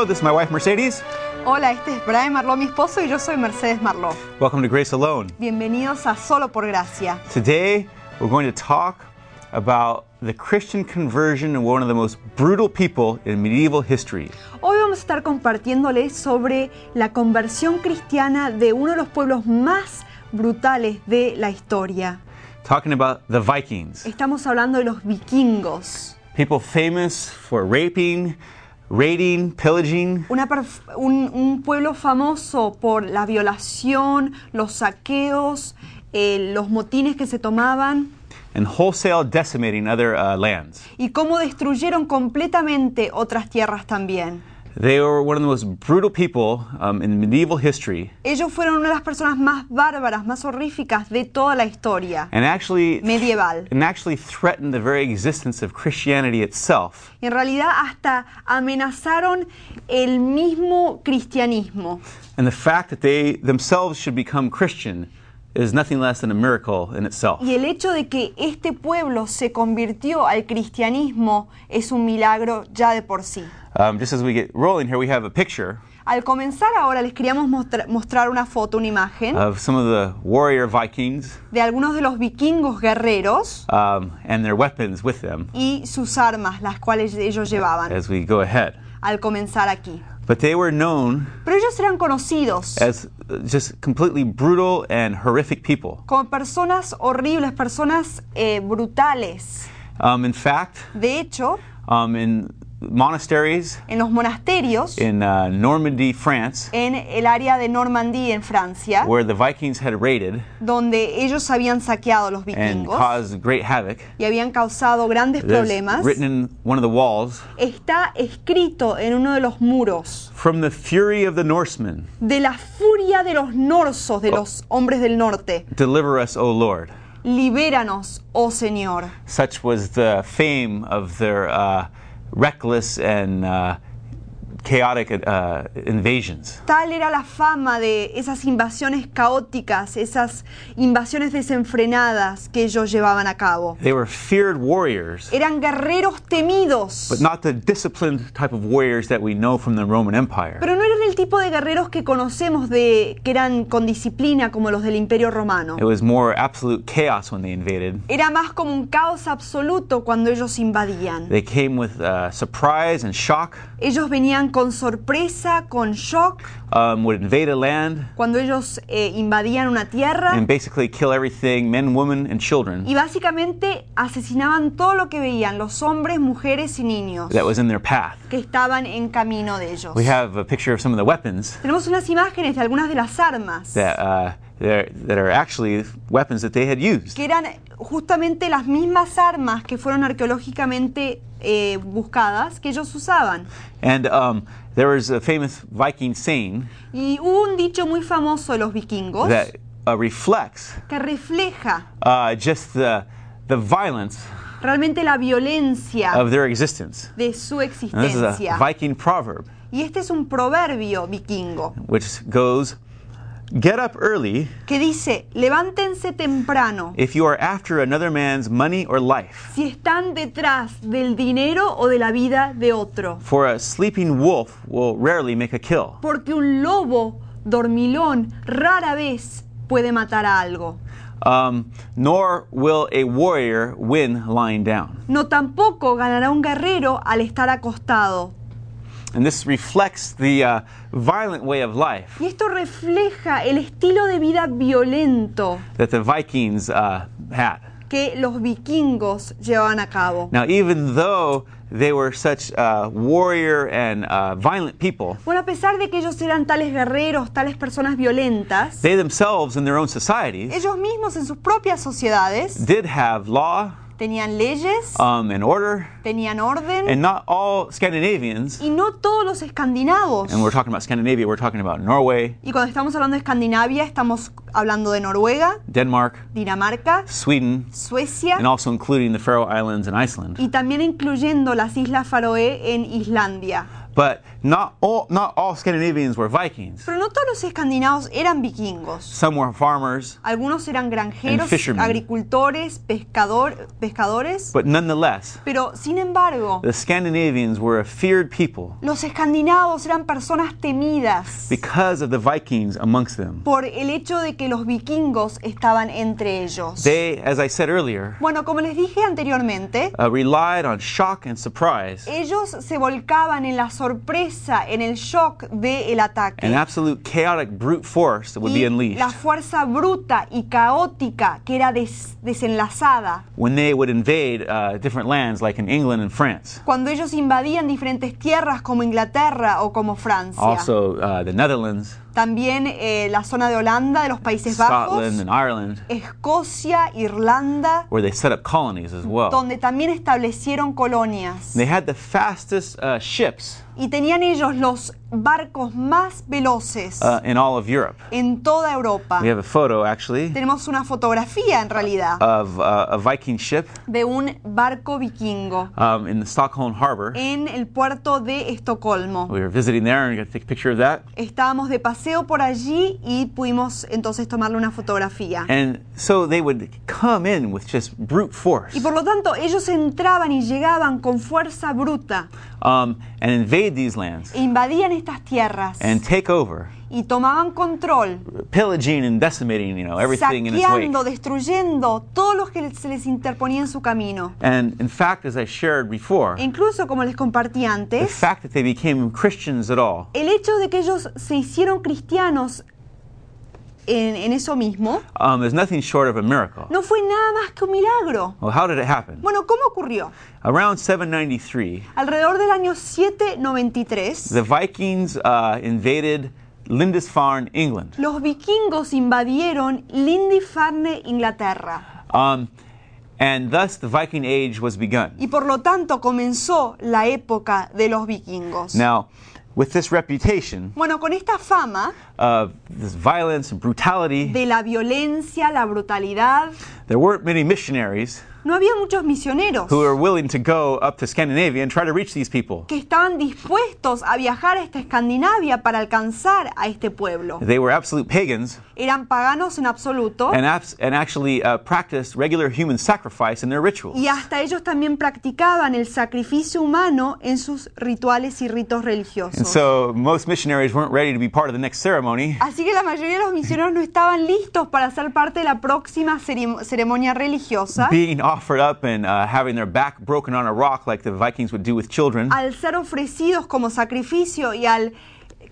Marlowe. This is my wife Mercedes. Hola, este es Brian Marló, mi esposo, y yo soy Mercedes Marló. Welcome to Grace Alone. Bienvenidos a Solo por Gracia. Today we're going to talk about the Christian conversion of one of the most brutal people in medieval history. Hoy vamos a estar compartiéndoles sobre la conversión cristiana de uno de los pueblos más brutales de la historia. Talking about the Vikings, Estamos hablando de los vikingos, people famous for raping, raiding, pillaging, Una un, un pueblo famoso por la violación, los saqueos, eh, los motines que se tomaban and wholesale decimating other uh, lands. y cómo destruyeron completamente otras tierras también. They were one of the most brutal people um, in medieval history, Ellos fueron una de las personas más bárbaras, más horríficas de toda la historia and actually medieval. and actually threatened the very existence of Christianity itself. En realidad hasta amenazaron el mismo cristianismo. And the fact that they themselves should become Christian is nothing less than a miracle in itself. Y el hecho de que este pueblo se convirtió al cristianismo es un milagro ya de por sí. Um, just as we get rolling here, we have a picture Al comenzar ahora les queríamos mostra- mostrar una foto, una imagen of some of the warrior Vikings de algunos de los vikingos guerreros um, and their weapons with them y sus armas, las cuales ellos llevaban, as we go ahead. al comenzar aquí. But they were known Pero ellos eran conocidos as just completely brutal and horrific people. como personas horribles, personas eh, brutales. Um, in fact, De hecho, um, in monasteries en los monasterios, in uh, Normandy, France, en el área de Normandía, en Francia, where the Vikings had raided donde ellos habían saqueado a los and vikingos caused great havoc, y habían causado grandes problemas, written in one of the walls, está escrito en uno de los muros from the fury of the Norsemen, de la furia de los norsos, de los hombres del norte. deliver us, O Lord. Libéranos, oh Señor. Such was the fame of their uh, reckless and uh, chaotic uh, invasions. Tal era la fama de esas invasiones caóticas, esas invasiones desenfrenadas que ellos llevaban a cabo. They were feared warriors, Eran guerreros temidos, but not the disciplined type of warriors that we know from the Roman Empire. pero no eran el tipo de guerreros que conocemos de que eran con disciplina como los del Imperio Romano. It was more absolute chaos when they invaded. Era más como un caos absoluto cuando ellos invadían. They came with uh, surprise and shock, Ellos venían con sorpresa, con shock, um, would invade a land. Cuando ellos eh, invadían una tierra. And basically kill everything men, women, and children. Y básicamente asesinaban todo lo que veían, los hombres, mujeres y niños that was in their path. que estaban en camino de ellos. We have a picture of some of the weapons Tenemos unas imágenes de algunas de las armas. that, uh, that are actually weapons that they had used. que eran justamente las mismas armas que fueron arqueológicamente eh, buscadas que ellos usaban. And um, there was a famous Viking saying Y hubo un dicho muy famoso de los vikingos that uh, reflects que refleja uh, just the, the violence realmente la violencia of their existence. de su And this is a existencia. Viking proverb Y este es un proverbio vikingo which goes, Get up early que dice, levántense temprano if you are after another man's money or life. si están detrás del dinero o de la vida de otro. For a sleeping wolf will rarely make a kill. Porque un lobo dormilón rara vez puede matar a algo. Um, nor will a warrior win lying down. No tampoco ganará un guerrero al estar acostado. And this reflects the uh, violent way of life Y esto refleja el estilo de vida violento that the Vikings uh, had. que los vikingos llevaban a cabo. Now, even though they were such uh, warrior and uh, violent people, Bueno, a pesar de que ellos eran tales guerreros, tales personas violentas, they themselves in their own societies ellos mismos en sus propias sociedades did have law tenían leyes, um, and order, tenían orden, and not all Scandinavians, y no todos los escandinavos. and we're talking about Scandinavia, we're talking about Norway, Y cuando estamos hablando de Escandinavia, estamos hablando de Noruega, Denmark, Dinamarca, Sweden, Suecia and also including the Faroe Islands and Iceland. y también incluyendo las Islas Faroe en Islandia. But not all, not all Scandinavians were Vikings. Pero no todos los escandinavos eran vikingos. Some were farmers, Algunos eran granjeros, And fishermen. agricultores, pescador, pescadores. but nonetheless, Pero sin embargo, the Scandinavians were a feared people los escandinavos eran personas temidas because of the Vikings amongst them. por el hecho de que los vikingos estaban entre ellos. They, as I said earlier, Bueno, como les dije anteriormente, uh, relied on shock and surprise ellos se volcaban en la sorpresa, en el shock del ataque. and absolute chaotic brute force that would be unleashed la fuerza bruta y caótica que era des- desenlazada when they would invade uh, different lands like in England and France. cuando ellos invadían diferentes tierras como Inglaterra o como Francia. Also, uh, the Netherlands, También eh, la zona de Holanda, de los Países Scotland, and Ireland, Escocia, Irlanda, where they set up colonies as well. donde también establecieron colonias. They had the fastest uh, ships Y tenían ellos los barcos más veloces uh, in all of Europe. en toda Europa. We have a photo, actually, Tenemos una fotografía en realidad of uh, a Viking ship de un barco vikingo um, in the Stockholm harbor. en el puerto de Estocolmo. We were visiting there and got to take a picture of that. Estábamos de paseo por allí y pudimos entonces tomarle una fotografía. And so they would come in with just brute force Y por lo tanto ellos entraban y llegaban con fuerza bruta um, and invade these lands invadían estas tierras and take over, y tomaban control, pillaging and decimating, you know, everything in its wake. saqueando, destruyendo todo lo que se les interponía en su camino. And in fact, as I shared before, E incluso, como les compartí the antes, fact that they became Christians at all el hecho de que ellos se hicieron cristianos en, en eso mismo um, is nothing short of a miracle. no fue nada más que un milagro. Well, how did it happen? Bueno, ¿cómo ocurrió? Around 793, Alrededor del año 793, the Vikings uh, invaded Lindisfarne, England. los vikingos invadieron Lindisfarne, Inglaterra. Um, and thus the Viking Age was begun. Y por lo tanto comenzó la época de los vikingos. Now, with this reputation Bueno, con esta fama of this violence and brutality, de la violencia, la brutalidad, there weren't many missionaries no había muchos misioneros who were willing to go up to Scandinavia and try to reach these people. que estaban dispuestos a viajar a esta Escandinavia para alcanzar a este pueblo. They were absolute pagans Eran paganos en absoluto and, actually uh, practiced regular human sacrifice in their rituals. y hasta ellos también practicaban el sacrificio humano en sus rituales y ritos And religiosos. so most missionaries weren't ready to be part of the next ceremony. Así que la mayoría de los misioneros no estaban listos para ser parte de la próxima ceremonia religiosa. being offered up and uh, having their back broken on a rock like the Vikings would do with children. al ser ofrecidos como sacrificio y al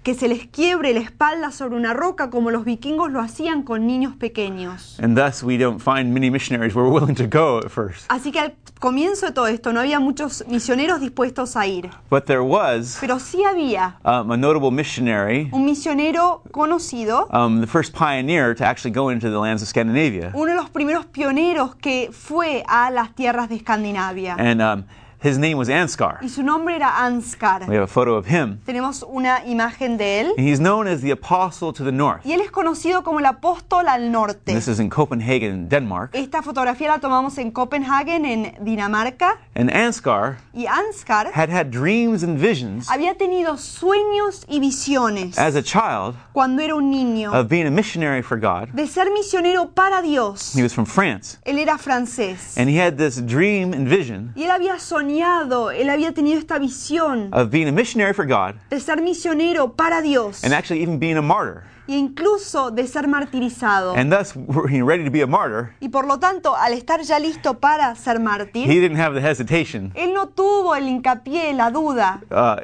que se les quiebre la espalda sobre una roca como los vikingos lo hacían con niños pequeños. And thus, we don't find many missionaries were willing to go at first. Así que al comienzo de todo esto no había muchos misioneros dispuestos a ir, But there was pero sí había um, a notable missionary, un misionero conocido, um, the first pioneer to actually go into the lands of Scandinavia. uno de los primeros pioneros que fue a las tierras de Escandinavia. And um, his name was Ansgar. Y su nombre era Ansgar. We have a photo of him. Tenemos una imagen de él. And he's known as the apostle to the north. Y él es conocido como el apóstol al norte. This is in Copenhagen, Denmark. Esta fotografía la tomamos en Copenhagen, en Dinamarca. And Ansgar Y had had dreams and visions había tenido sueños y visiones as a child cuando era un niño of being a missionary for God. de ser misionero para Dios. He was from France. Él era francés. And he had this dream and vision Y él había soñado, él había tenido esta visión of being a missionary for God de ser misionero para Dios and actually even being a martyr. e incluso de ser martirizado. And thus, being ready to be a martyr, Y por lo tanto, al estar ya listo para ser he mártir, didn't have the hesitation él no tuvo el hincapié, la duda, uh,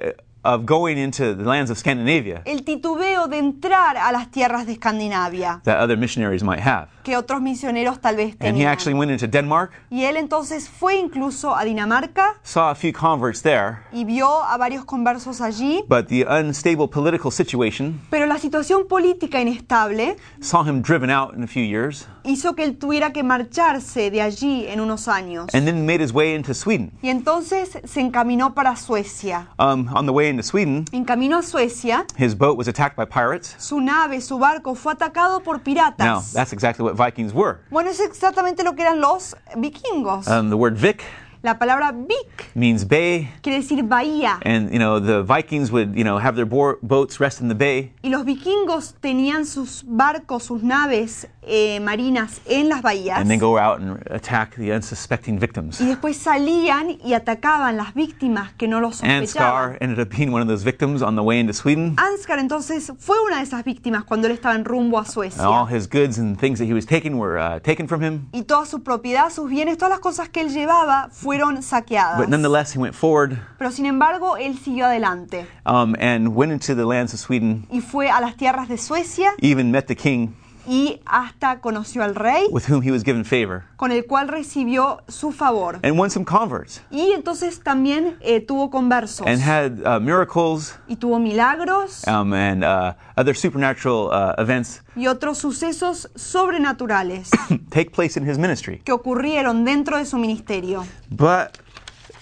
of going into the lands of Scandinavia el titubeo de entrar a las tierras de Escandinavia that other missionaries might have. Que otros misioneros tal vez And he tenían. actually went into Denmark, Y él entonces fue incluso a Dinamarca saw a few converts there, y vio a varios conversos allí, but the unstable political situation pero la situación política inestable saw him driven out in a few years hizo que él tuviera que marcharse de allí en unos años. and then made his way into Sweden. Y entonces se encaminó para Suecia. Um, on the way into Sweden, En camino a Suecia, his boat was attacked by pirates. su nave, su barco fue atacado por Now, piratas. that's exactly what Vikings were. Bueno, es exactamente lo que eran los vikingos. Um, the word Vik La palabra Vik means bay, quiere decir bahía. and you know the Vikings would you know have their bo- boats rest in the bay, Y los vikingos tenían sus barcos, sus naves eh, marinas en las bahías. and then go out and attack the unsuspecting victims. Y después salían y atacaban las víctimas que no lo Ansgar sospechaban. ended up being one of those victims on the way into Sweden. Ansgar entonces fue una de esas víctimas cuando él estaba en rumbo a And all Suecia. his goods and things that he was taking were uh, taken from him. Y toda su propiedad, sus bienes, todas las cosas que él llevaba fueron saqueadas. But nonetheless, he went forward Pero sin embargo, él siguió adelante um, and went into the lands of Sweden, y fue a las tierras de Suecia even met the king y hasta conoció al rey with whom he was given favor, con el cual recibió su favor. and won some converts, Y entonces también eh, tuvo conversos. And had uh, miracles. Y tuvo milagros. Um, and uh, other supernatural uh, events. Y otros sucesos sobrenaturales take place in his ministry. que ocurrieron dentro de su ministerio. But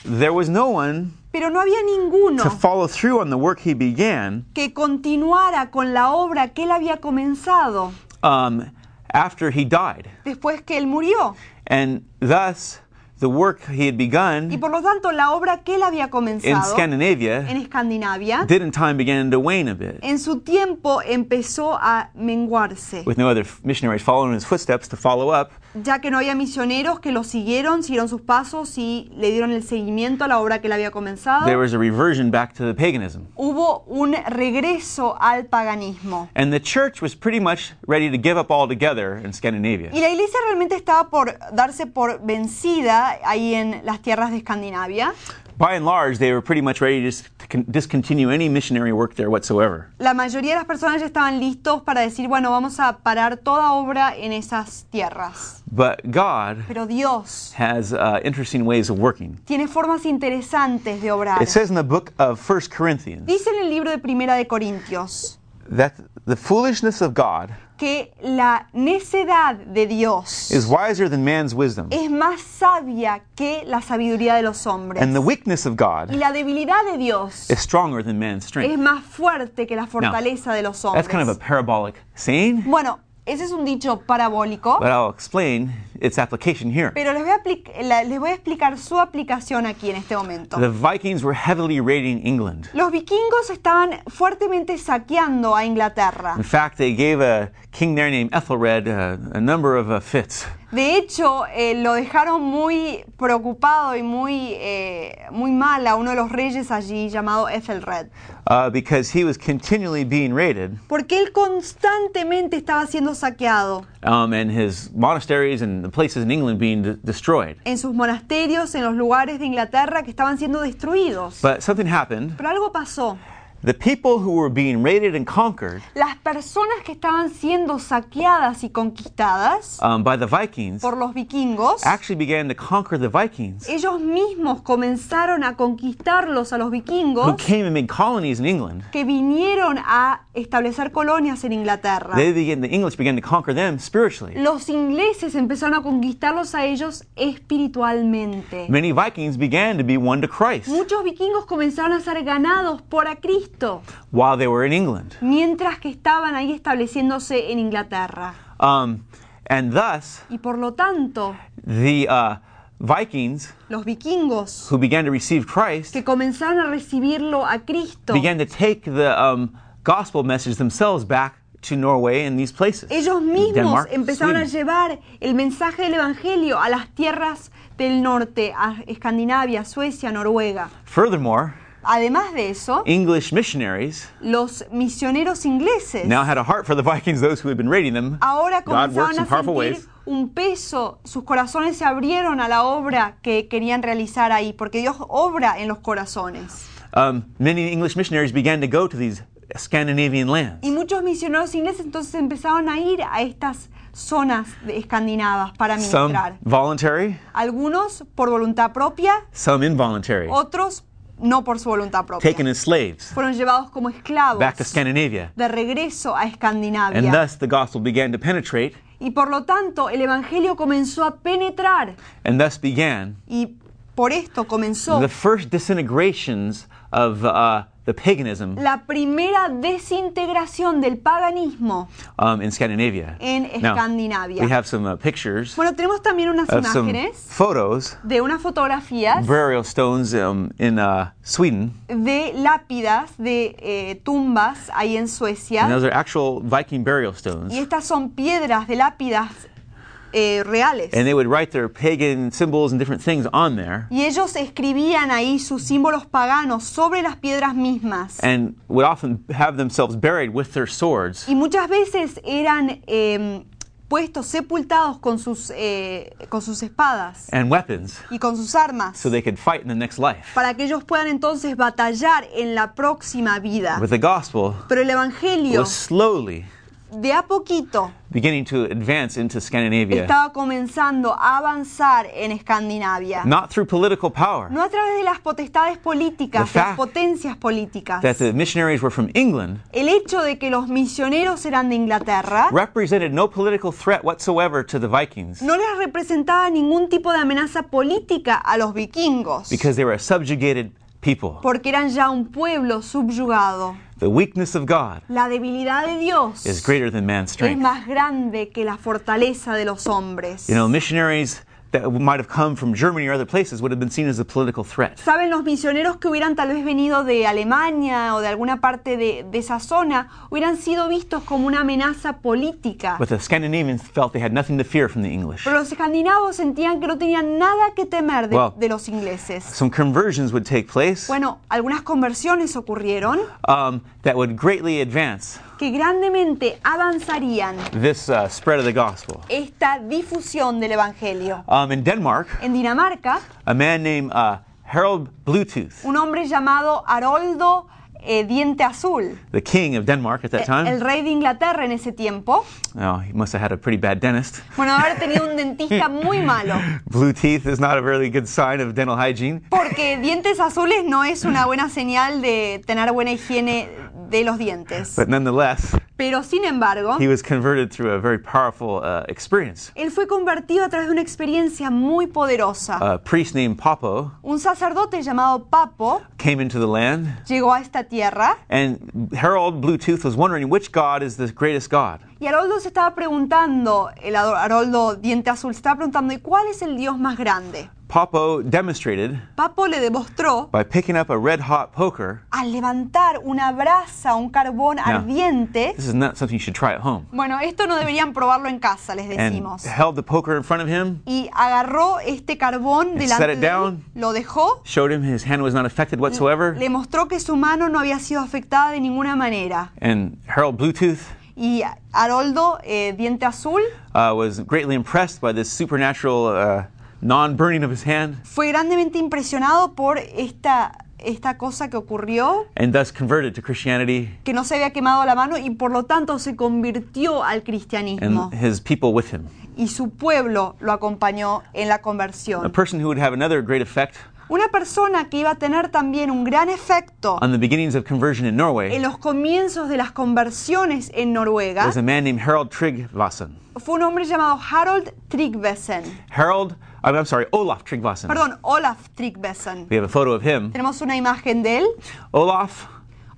there was no one Pero no había ninguno to follow through on the work he began que continuara con la obra que él había comenzado um, after he died. después que él murió. And thus, the work he had Y begun por lo tanto, la obra que él había in Scandinavia en Escandinavia, did in time begin to wane a bit, en su tiempo empezó a menguarse, with no other missionaries following in his footsteps to follow up. Ya que no había misioneros que lo siguieron, siguieron sus pasos y le dieron el seguimiento a la obra que él había comenzado. There was a reversion back to the paganism. Hubo un regreso al paganismo. And the church was pretty much ready to give up altogether in Y Scandinavia. la iglesia realmente estaba por darse por vencida ahí en las tierras de Escandinavia. By and large, they were pretty much ready to dis- to con- discontinue any missionary work there whatsoever. La mayoría de las personas ya estaban listos para decir, bueno, vamos a parar toda obra en esas tierras. But God Pero Dios has uh, interesting ways of working. tiene formas interesantes de obrar. It says in the book of 1 Corinthians Dice en el libro de Primera de Corintios that the foolishness of God que la necedad de Dios is wiser than man's wisdom, es más sabia que la sabiduría de los hombres. and the weakness of Y God la debilidad de Dios is stronger than man's es strength. más fuerte que la fortaleza de los That's kind of a hombres. parabolic saying, Bueno, ese es un dicho parabólico, but I'll explain its application here. pero les voy, a la- les voy a explicar su aplicación aquí en este momento. The Vikings were heavily raiding England. Los vikingos estaban fuertemente saqueando a Inglaterra. In fact, they gave a king there named Ethelred uh, a number of uh, fits. De hecho, eh, lo dejaron muy preocupado y muy, eh, muy mal a uno de los reyes allí llamado Ethelred. uh, because he was continually being raided, Porque él constantemente estaba siendo saqueado um, and his monasteries and the places in England being de- destroyed. en sus monasterios, en los lugares de Inglaterra que estaban siendo destruidos. But something happened. Pero algo pasó. The people who were being raided and conquered Las personas que estaban siendo saqueadas y conquistadas um, by the Vikings por los vikingos, actually began to conquer the Vikings, ellos mismos comenzaron a conquistarlos a los who vikingos came and made colonies in England. que vinieron a establecer colonias en Inglaterra. They began, the English began to conquer them spiritually. Los ingleses empezaron a conquistarlos a ellos espiritualmente. Many Vikings began to be won to Christ Muchos vikingos comenzaron a ser ganados por a Cristo while they were in England. mientras que estaban ahí estableciéndose en Inglaterra. Um, and thus, Y por lo tanto, the uh, Vikings los vikingos who began to receive Christ que comenzaron a recibirlo a Cristo, began to take the um, gospel message themselves back to Norway and these places. ellos mismos Denmark, empezaron a Sweden. llevar el mensaje del Evangelio a las tierras del norte, a Escandinavia, Suecia, Noruega. Furthermore, Además de eso, English missionaries los misioneros ingleses now had a heart for the Vikings, those who had been raiding them. ahora God works comenzaban in a sentir ways. un peso, sus corazones se abrieron a la obra que querían realizar ahí, porque Dios obra en los corazones. Um, many English missionaries began to go to these Scandinavian lands. Y muchos misioneros ingleses entonces empezaron a ir a estas zonas de- escandinavas para Some ministrar. voluntary, Algunos por voluntad propia, some involuntary, otros no por su voluntad propia. taken as slaves Fueron llevados como esclavos back to Scandinavia. de regreso a And Escandinavia. thus the gospel began to penetrate, Y por lo tanto el Evangelio comenzó a penetrar and thus began y por esto comenzó the first disintegrations of uh, the paganism la primera desintegración del paganismo um, in Scandinavia. en Now, Escandinavia. we have some uh, pictures Bueno, tenemos también unas of some imágenes photos, de unas fotografías burial stones um, in uh, Sweden. de lápidas de eh, tumbas ahí en And Suecia. those are actual Viking burial stones. Y estas son piedras de lápidas eh, reales. And they would write their pagan symbols and different things on there Y ellos escribían ahí sus símbolos paganos sobre las piedras mismas. and would often have themselves buried with their swords Y muchas veces eran eh, puestos, sepultados con sus, eh, con sus espadas and weapons y con sus armas. so they could fight in the next life. para que ellos puedan entonces batallar en la próxima vida. But the gospel Pero el Evangelio, was slowly de a poquito, beginning to advance into Scandinavia, estaba comenzando a avanzar en Escandinavia. not through political power. No a través de las potestades políticas, The las potencias políticas. That the missionaries were from England El hecho de que los misioneros eran de Inglaterra represented no political threat whatsoever to the Vikings no les representaba ningún tipo de amenaza política a los vikingos, because they were a subjugated people. porque eran ya un pueblo subyugado. The weakness of God La debilidad de Dios is greater than man's es strength. más grande que la fortaleza de los hombres. You know, missionaries that might have come from Germany or other places would have been seen as a political threat. Saben, los misioneros que hubieran tal vez venido de Alemania o de alguna parte de, de esa zona hubieran sido vistos como una amenaza política. But the Scandinavians felt they had nothing to fear from the English. Pero los escandinavos sentían que no tenían nada que temer de, Wow. de los ingleses. Some conversions would take place Bueno, algunas conversiones ocurrieron um, that would greatly advance que grandemente avanzarían this uh, spread of the gospel. esta difusión del Evangelio. Um, in Denmark, En Dinamarca, a man named uh, Harold Bluetooth, un hombre llamado Haroldo eh, Diente Azul, the king of Denmark at that el time, rey de Inglaterra en ese tiempo, oh, he must have had a pretty bad dentist. bueno, haber tenido un dentista muy malo. Blue teeth is not a really good sign of dental hygiene. Porque dientes azules no es una buena señal de tener buena higiene de los dientes. But nonetheless, Pero sin embargo, he was converted through a very powerful uh, experience. él fue convertido a través de una experiencia muy poderosa. A priest named Popo Un sacerdote llamado Papo came into the land, llegó a esta tierra and Harold Bluetooth was wondering which God is the greatest God. y Haroldo se estaba preguntando, el Haroldo Diente Azul se estaba preguntando, ¿y cuál es el Dios más grande? Popo demonstrated Papo le demostró by picking up a red hot poker. al levantar una brasa, un carbón ardiente. This is not something you should try at home. Bueno, esto no deberían probarlo en casa, les decimos. And held the poker in front of him, y agarró este carbón delante set it de él, down. lo dejó, showed him his hand was not affected whatsoever. le mostró que su mano no había sido afectada de ninguna manera. And Harold Bluetooth Y Haroldo, eh, diente azul, uh, was greatly impressed by this supernatural uh, non burning of his hand fue grandemente impresionado por esta, esta cosa que ocurrió, and thus converted to Christianity que no se había quemado la mano y por lo tanto se convirtió al cristianismo. and his people with him. Y su pueblo lo acompañó en la A conversión. person who would have another great effect Una persona que iba a tener también un gran efecto on the beginnings of conversion in Norway en los comienzos de las conversiones en Noruega was a man named Harold Tryggvason. fue un hombre llamado Harold Tryggvason. Harold, I'm I'm sorry, Olaf Tryggvason. Perdón, Olaf Tryggvason. We have a photo of him. Tenemos una imagen de él. Olaf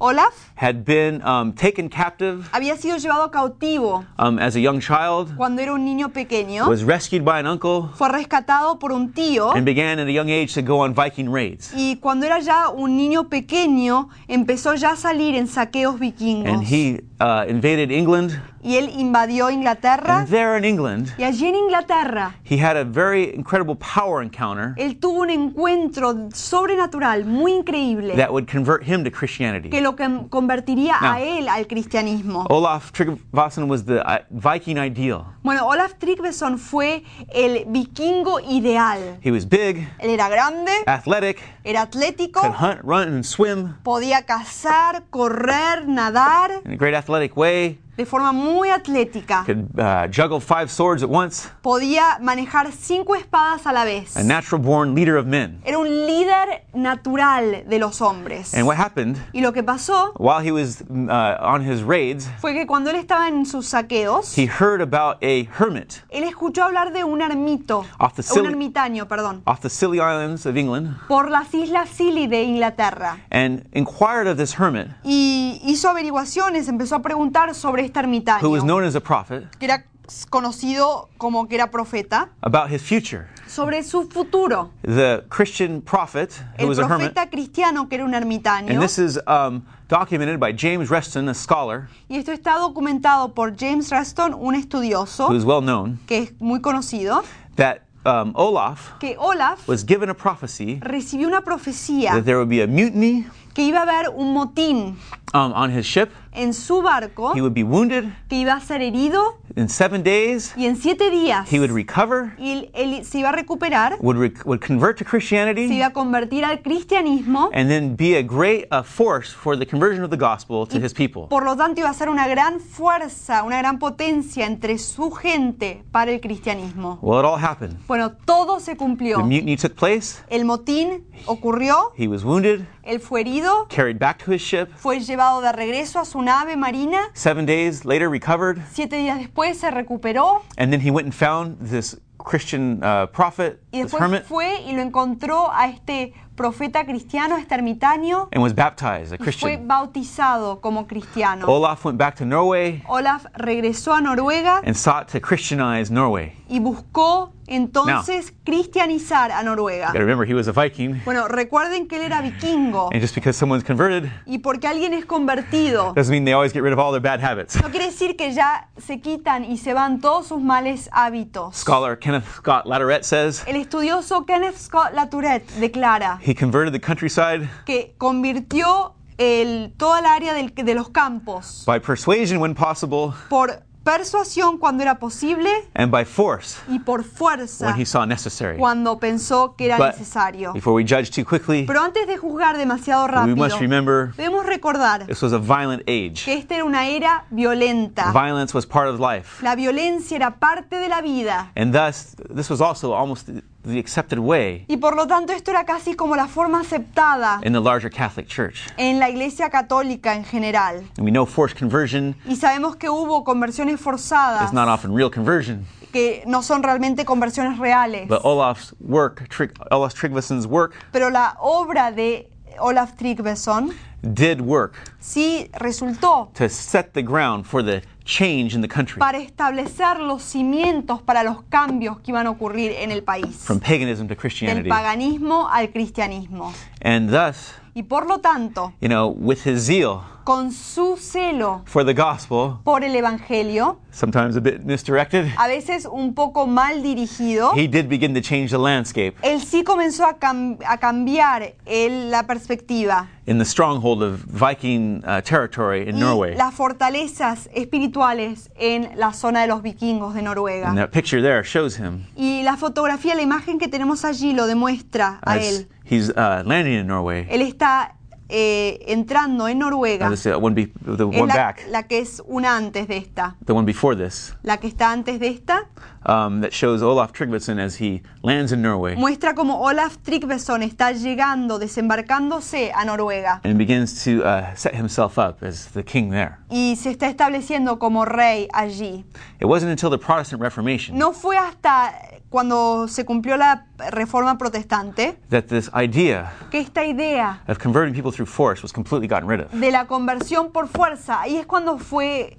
Olaf had been um, taken captive había sido llevado cautivo um, as a young child, cuando era un niño pequeño. was rescued by an uncle, Fue rescatado por un tío. and began at a young age to go on Viking raids. Y cuando era ya un niño pequeño, empezó ya a salir en saqueos vikingos. And he uh, invaded England, Y él invadió Inglaterra. and there in England, Y allí en Inglaterra, he had a very incredible power encounter él tuvo un encuentro sobrenatural muy increíble that would convert him to Christianity. que lo convertiría a No. él al cristianismo. Olaf Tryggvason was the uh, Viking ideal. Bueno, Olaf Tryggvason fue el vikingo ideal. He was big, Él era grande, athletic, era atlético, could hunt, run, and swim podía cazar, correr, nadar in a great athletic way. De forma muy atlética. could uh, juggle five swords at once, Podía manejar cinco espadas a la vez. a natural born leader of men. Era un líder natural de los hombres. And what happened Y lo que pasó while he was uh, on his raids, fue que cuando él estaba en sus saqueos, he heard about a hermit él escuchó hablar de un ermito, Off the un ermitaño, perdón, off the Scilly Islands of England por las islas Scilly de Inglaterra. and inquired of this hermit, Y hizo averiguaciones, empezó a preguntar sobre este who was known as a prophet, que era conocido como que era profeta, about his future. sobre su futuro. The Christian prophet, who El was a hermit, profeta cristiano que era un ermitaño. and this is um, documented by James Reston, a scholar Y esto está documentado por James Reston, un estudioso who is well known, que es muy conocido, that um, Olaf que Olaf was given a prophecy recibió una profecía that there would be a mutiny que iba a haber un motín um, on his ship. en su barco, He would be wounded. que iba a ser herido In seven days, y en siete días he would recover, y él se iba a recuperar, would, rec- would convert to se Christianity, iba a convertir al cristianismo and then be a great uh, force for the conversion of the gospel to his people. Por lo tanto, iba a ser una gran fuerza, una gran potencia entre su gente para el cristianismo. Well, it all happened. Bueno, todo se cumplió. The mutiny took place. El motín ocurrió, He was wounded, él fue herido, carried back to his ship. fue llevado de regreso a su nave marina, Seven days later, recovered, siete días después se recuperó and then he went and found this Christian uh, prophet, y this después hermit, fue y lo encontró a este profeta cristiano, este ermitaño, and was baptized, a y fue Christian. bautizado como cristiano. Olaf went back to Norway Olaf regresó a Noruega and sought to Christianize Norway. y buscó entonces cristianizar a Noruega. You remember, he was a Viking, Bueno, recuerden que él era vikingo and just because someone's converted y porque alguien es convertido, doesn't mean they always get rid of all their bad habits. no quiere decir que ya se quitan y se van todos sus males hábitos. Scholar Kenneth Scott Latourette says El estudioso Kenneth Scott Latourette declara he converted the countryside que convirtió el, toda el área del- de los campos by persuasion when possible por persuasión cuando era posible and by force y por fuerza when he saw necessary. cuando pensó que era But necesario. before we judge too quickly, Pero antes de juzgar demasiado we rápido, must remember debemos recordar this was a violent age. que esta era una era violenta. Violence was part of life. La violencia era parte de la vida. And thus, this was also almost the- accepted way Y por lo tanto esto era casi como la forma aceptada in the larger Catholic Church. en la iglesia católica en general. And we know forced conversion Y sabemos que hubo conversiones forzadas is not often real conversion, que no son realmente conversiones reales. but Olaf's work, Trig- Olaf Tryggvason's work, Pero la obra de Olaf Tryggvason did work sí resultó to set the ground for the change in the country para establecer los cimientos para los cambios que iban a ocurrir en el país. from paganism to Del Christianity. paganismo al cristianismo. And thus, Y por lo tanto, you know, with his zeal con su celo for the gospel, por el Evangelio, sometimes a bit misdirected, a veces un poco mal dirigido, he did begin to change the landscape él sí comenzó a, cam- a cambiar el- la perspectiva. in the stronghold of Viking uh, territory in y Norway. las fortalezas espirituales en la zona de los vikingos de Noruega. And that picture there shows him Y la fotografía, la imagen que tenemos allí lo demuestra a él. he's uh, landing in Norway. Él está eh, entrando en Noruega. This, uh, one be, the Es one la, back, la que es una antes de esta. the one before this, La que está antes de esta um, that shows Olaf Tryggvason as he lands in Norway muestra como Olaf Tryggvason está llegando, desembarcándose a Noruega and begins to uh, set himself up as the king there. y se está estableciendo como rey allí. It wasn't until the Protestant Reformation No fue hasta cuando se cumplió la reforma protestante that this idea que esta idea of converting people through force was completely gotten rid of. de la conversión por fuerza, ahí es cuando fue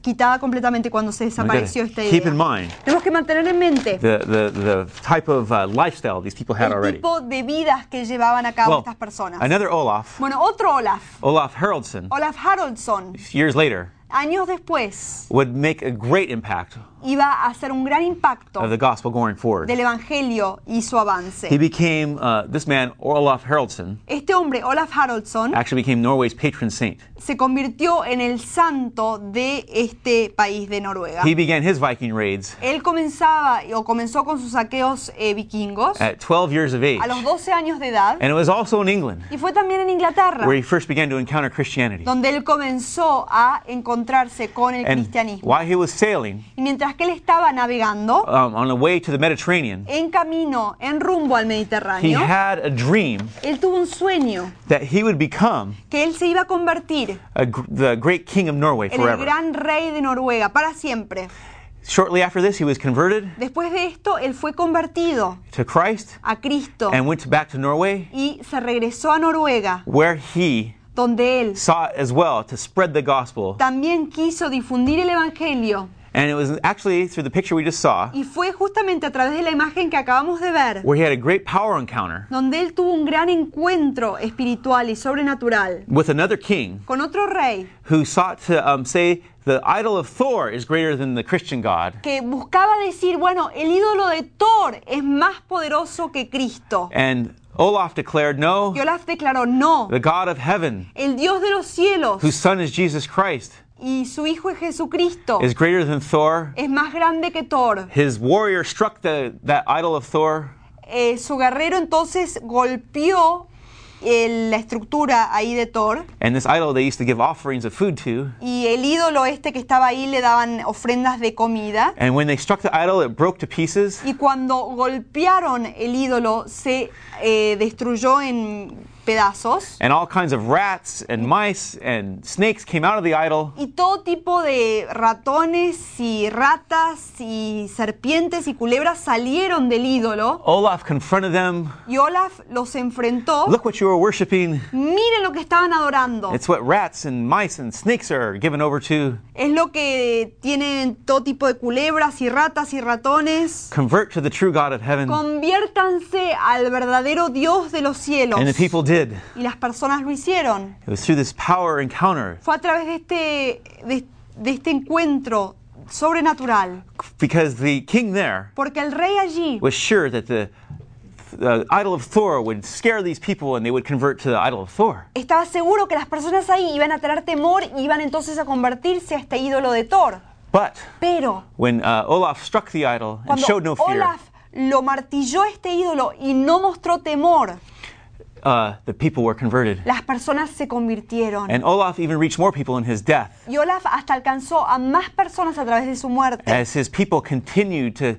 quitada completamente, cuando se desapareció esta Keep idea. in mind Tenemos que mantener en mente the, the, the type of uh, lifestyle these people had el already. tipo de vidas que llevaban a cabo Well, estas personas. another Olaf, Bueno, otro Olaf, Olaf Haraldsson, Olaf Haraldsson, years later, años después, would make a great impact iba a hacer un gran impacto of the gospel going forward. del Evangelio y su He avance. became, uh, this man, Olaf Haraldsson, Este hombre, Olaf Haraldsson, actually became Norway's patron saint. se convirtió en el santo de este país de Noruega. He began his Viking raids Él comenzaba o comenzó con sus saqueos eh, vikingos at 12 years of age. a los 12 años de edad And it was also in England y fue también en Inglaterra where he first began to encounter Christianity. donde él comenzó a encontrarse con el And cristianismo. while he was sailing Y mientras que él estaba navegando um, on the way to the Mediterranean, en camino, en rumbo al he Mediterráneo, had a dream él tuvo un sueño that he would become que él se iba a convertir a, the great king of Norway en el gran rey de Noruega para siempre. Shortly after this, he was converted Después de esto, él fue convertido to Christ a Cristo and went back to Norway, y se regresó a Noruega, where he donde él sought as well to spread the gospel. también quiso difundir el Evangelio. And it was actually through the picture we just saw Y fue justamente a través de la imagen que acabamos de ver, where he had a great power encounter donde él tuvo un gran encuentro espiritual y sobrenatural with another king con otro rey who sought to um, say the idol of Thor is greater than the Christian God. que buscaba decir, bueno, el ídolo de Thor es más poderoso que Cristo. And Olaf declared, No, Y Olaf declaró, no, the God of heaven, el Dios de los cielos whose son is Jesus Christ, y su Hijo es Jesucristo is greater than Thor. es más grande que Thor. His warrior struck the, that idol of Thor, Eh, su guerrero entonces golpeó eh, la estructura ahí de Thor and this idol they used to give offerings of food to. y el ídolo este que estaba ahí le daban ofrendas de comida. And when they struck the idol, it broke to pieces. Y cuando golpearon el ídolo se eh, destruyó en pedazos. And all kinds of rats and mice and snakes came out of the idol. Y todo tipo de ratones y ratas y serpientes y culebras salieron del ídolo. Olaf confronted them. Y Olaf los enfrentó. Look what you were worshiping. Miren lo que estaban adorando. It's what rats and mice and snakes are given over to. Es lo que tienen todo tipo de culebras y ratas y ratones. Convert to the true God of heaven. Conviértanse al verdadero Dios de los cielos. And the people did. Y las personas lo hicieron. It was through this power encounter Fue a través de este, de, de este encuentro sobrenatural. because the king there Porque el rey allí was sure that the, the idol of Thor would scare these people and they would convert to the idol of Thor. estaba seguro que las personas ahí iban a tener temor y iban entonces a convertirse a este ídolo de Thor. But Pero when uh, Olaf struck the idol and showed no fear, Olaf lo martilló este ídolo y no mostró temor, uh, the people were converted. las personas se convirtieron. And Olaf even reached more people in his death Y Olaf hasta alcanzó a más personas a través de su muerte. as his people continued to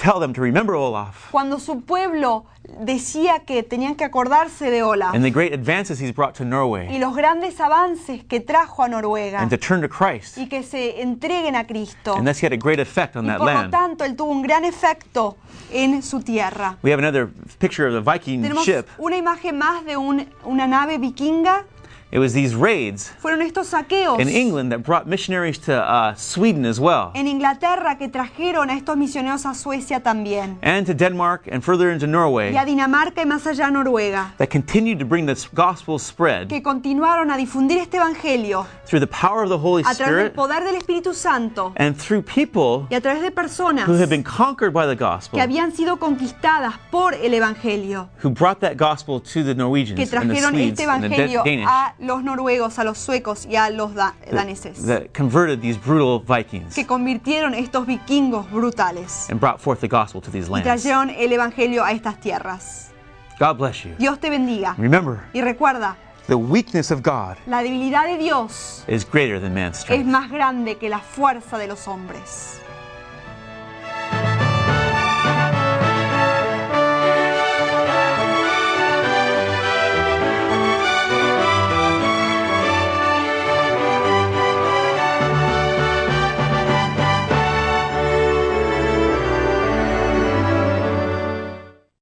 tell them to remember Olaf Cuando su pueblo decía que tenían que acordarse de Olaf and the great advances he's brought to y Norway los grandes avances que trajo a Noruega and to turn to Christ. y que se entreguen a Cristo. And had a great effect on Y that por lo land. tanto, él tuvo un gran efecto en su tierra. We have another picture of the Viking Tenemos ship. una imagen más de un- una nave vikinga. It was these raids Fueron estos saqueos in England that brought missionaries to uh, Sweden as well, en Inglaterra que trajeron a estos misioneros a Suecia también. and to Denmark and further into Norway Y a Dinamarca y más allá a Noruega. that continued to bring this gospel spread Que continuaron a difundir este evangelio through the power of the Holy a través del Spirit poder del Espíritu Santo and through people y a través de personas who had been conquered by the gospel, que habían sido conquistadas por el evangelio. who brought that gospel to the Que Norwegians and the trajeron Swedes este and the evangelio Da- Danish a los noruegos, a los suecos y a los da- daneses. that converted these brutal Vikings que convirtieron estos vikingos brutales and brought forth the gospel to these y lands. trajeron el evangelio a estas tierras. God bless you. Dios te bendiga. Remember, Y recuerda, the weakness of God la debilidad de Dios is greater than man's es strength. más grande que la fuerza de los hombres.